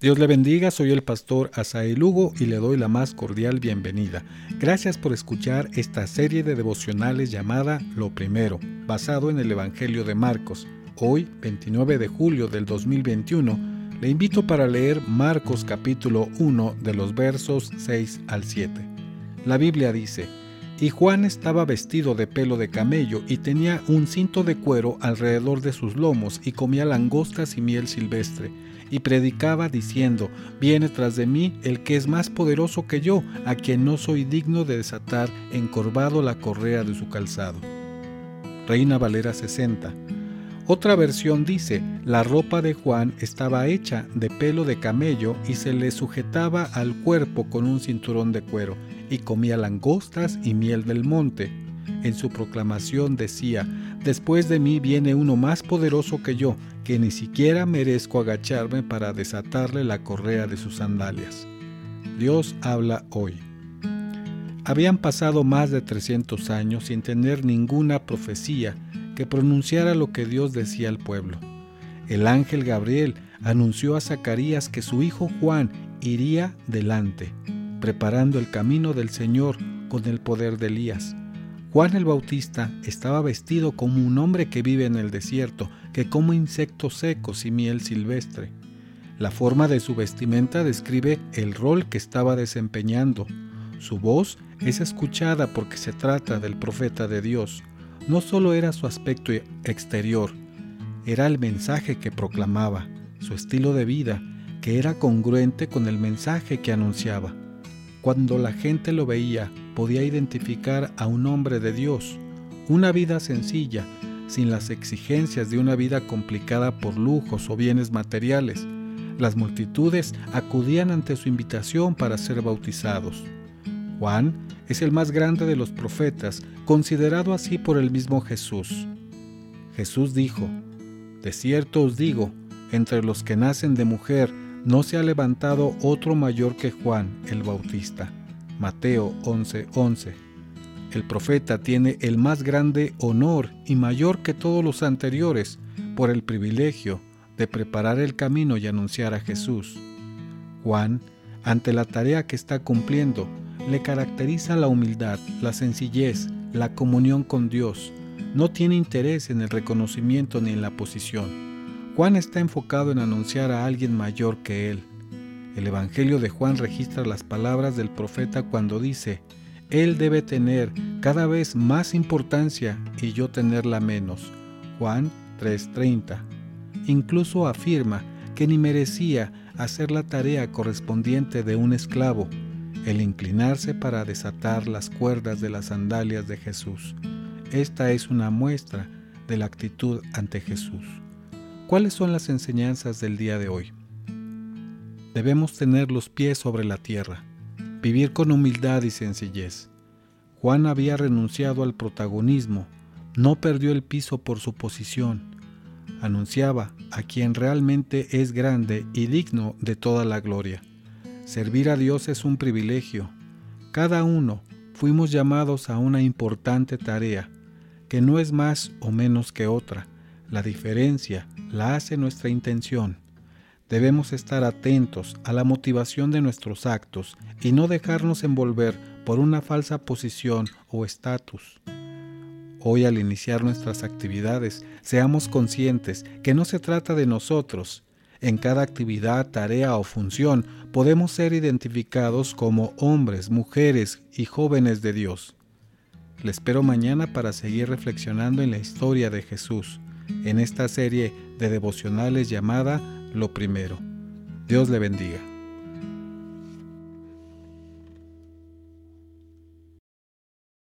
Dios le bendiga, soy el pastor Asael Lugo y le doy la más cordial bienvenida. Gracias por escuchar esta serie de devocionales llamada Lo Primero, basado en el Evangelio de Marcos. Hoy, 29 de julio del 2021, le invito para leer Marcos capítulo 1 de los versos 6 al 7. La Biblia dice, y Juan estaba vestido de pelo de camello y tenía un cinto de cuero alrededor de sus lomos y comía langostas y miel silvestre y predicaba diciendo, Viene tras de mí el que es más poderoso que yo, a quien no soy digno de desatar encorvado la correa de su calzado. Reina Valera 60. Otra versión dice, la ropa de Juan estaba hecha de pelo de camello y se le sujetaba al cuerpo con un cinturón de cuero, y comía langostas y miel del monte. En su proclamación decía, Después de mí viene uno más poderoso que yo, que ni siquiera merezco agacharme para desatarle la correa de sus sandalias. Dios habla hoy. Habían pasado más de 300 años sin tener ninguna profecía que pronunciara lo que Dios decía al pueblo. El ángel Gabriel anunció a Zacarías que su hijo Juan iría delante, preparando el camino del Señor con el poder de Elías. Juan el Bautista estaba vestido como un hombre que vive en el desierto, que come insectos secos y miel silvestre. La forma de su vestimenta describe el rol que estaba desempeñando. Su voz es escuchada porque se trata del profeta de Dios. No solo era su aspecto exterior, era el mensaje que proclamaba, su estilo de vida, que era congruente con el mensaje que anunciaba. Cuando la gente lo veía, podía identificar a un hombre de Dios, una vida sencilla, sin las exigencias de una vida complicada por lujos o bienes materiales. Las multitudes acudían ante su invitación para ser bautizados. Juan es el más grande de los profetas, considerado así por el mismo Jesús. Jesús dijo, De cierto os digo, entre los que nacen de mujer, no se ha levantado otro mayor que Juan el Bautista. Mateo 11:11. El profeta tiene el más grande honor y mayor que todos los anteriores por el privilegio de preparar el camino y anunciar a Jesús. Juan, ante la tarea que está cumpliendo, le caracteriza la humildad, la sencillez, la comunión con Dios. No tiene interés en el reconocimiento ni en la posición Juan está enfocado en anunciar a alguien mayor que él. El Evangelio de Juan registra las palabras del profeta cuando dice, Él debe tener cada vez más importancia y yo tenerla menos. Juan 3:30. Incluso afirma que ni merecía hacer la tarea correspondiente de un esclavo, el inclinarse para desatar las cuerdas de las sandalias de Jesús. Esta es una muestra de la actitud ante Jesús. ¿Cuáles son las enseñanzas del día de hoy? Debemos tener los pies sobre la tierra, vivir con humildad y sencillez. Juan había renunciado al protagonismo, no perdió el piso por su posición. Anunciaba a quien realmente es grande y digno de toda la gloria. Servir a Dios es un privilegio. Cada uno fuimos llamados a una importante tarea, que no es más o menos que otra. La diferencia la hace nuestra intención. Debemos estar atentos a la motivación de nuestros actos y no dejarnos envolver por una falsa posición o estatus. Hoy al iniciar nuestras actividades, seamos conscientes que no se trata de nosotros. En cada actividad, tarea o función podemos ser identificados como hombres, mujeres y jóvenes de Dios. Le espero mañana para seguir reflexionando en la historia de Jesús en esta serie de devocionales llamada Lo Primero. Dios le bendiga.